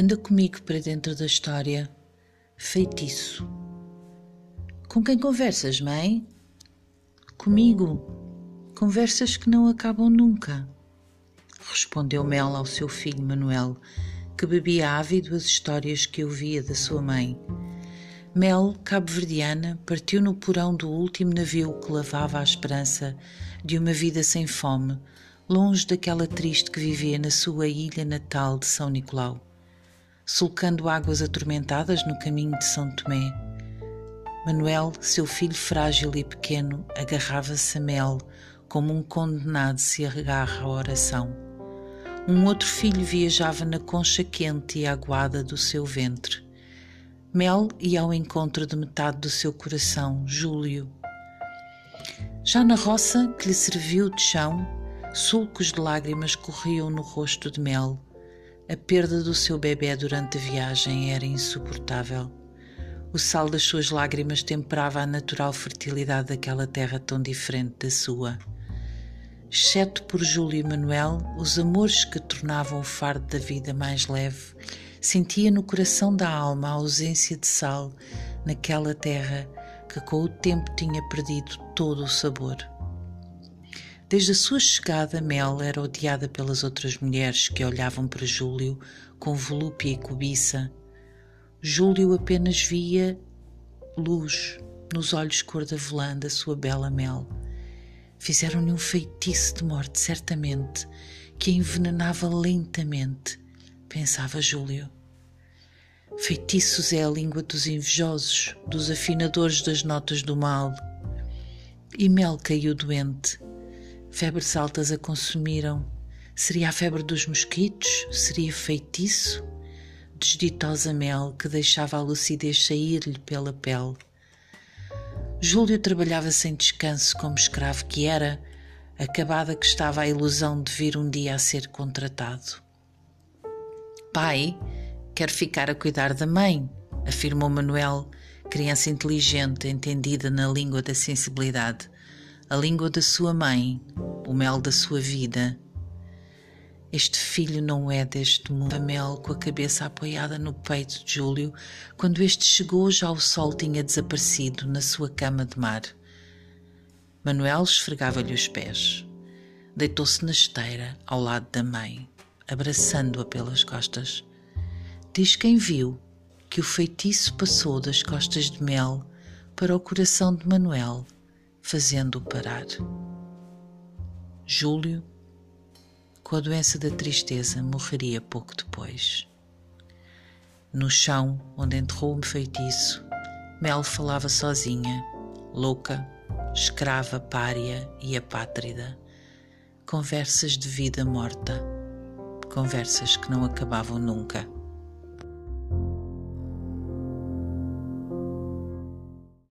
Anda comigo para dentro da história. Feitiço. Com quem conversas, mãe? Comigo. Conversas que não acabam nunca. Respondeu Mel ao seu filho Manuel, que bebia ávido as histórias que ouvia da sua mãe. Mel, cabo-verdiana, partiu no porão do último navio que lavava a esperança de uma vida sem fome, longe daquela triste que vivia na sua ilha natal de São Nicolau, sulcando águas atormentadas no caminho de São Tomé. Manuel, seu filho frágil e pequeno, agarrava-se a Mel como um condenado se agarra à oração. Um outro filho viajava na concha quente e aguada do seu ventre. Mel ia ao encontro de metade do seu coração, Júlio. Já na roça que lhe serviu de chão, Sulcos de lágrimas corriam no rosto de Mel. A perda do seu bebê durante a viagem era insuportável. O sal das suas lágrimas temperava a natural fertilidade daquela terra tão diferente da sua. Exceto por Júlio e Manuel, os amores que tornavam o fardo da vida mais leve, sentia no coração da alma a ausência de sal naquela terra que com o tempo tinha perdido todo o sabor. Desde a sua chegada, Mel era odiada pelas outras mulheres que olhavam para Júlio com volúpia e cobiça. Júlio apenas via luz nos olhos cor da velã da sua bela Mel. Fizeram-lhe um feitiço de morte, certamente, que a envenenava lentamente, pensava Júlio. Feitiços é a língua dos invejosos, dos afinadores das notas do mal. E Mel caiu doente Febres altas a consumiram. Seria a febre dos mosquitos? Seria feitiço? Desditosa mel que deixava a lucidez sair-lhe pela pele. Júlio trabalhava sem descanso como escravo que era, acabada que estava a ilusão de vir um dia a ser contratado. Pai, quer ficar a cuidar da mãe, afirmou Manuel, criança inteligente, entendida na língua da sensibilidade a língua da sua mãe, o mel da sua vida. Este filho não é deste mundo. Mel, com a cabeça apoiada no peito de Júlio, quando este chegou, já o sol tinha desaparecido na sua cama de mar. Manuel esfregava-lhe os pés. Deitou-se na esteira, ao lado da mãe, abraçando-a pelas costas. Diz quem viu que o feitiço passou das costas de Mel para o coração de Manuel fazendo-o parar. Júlio, com a doença da tristeza, morreria pouco depois. No chão onde enterrou o feitiço, Mel falava sozinha, louca, escrava, pária e apátrida. Conversas de vida morta, conversas que não acabavam nunca.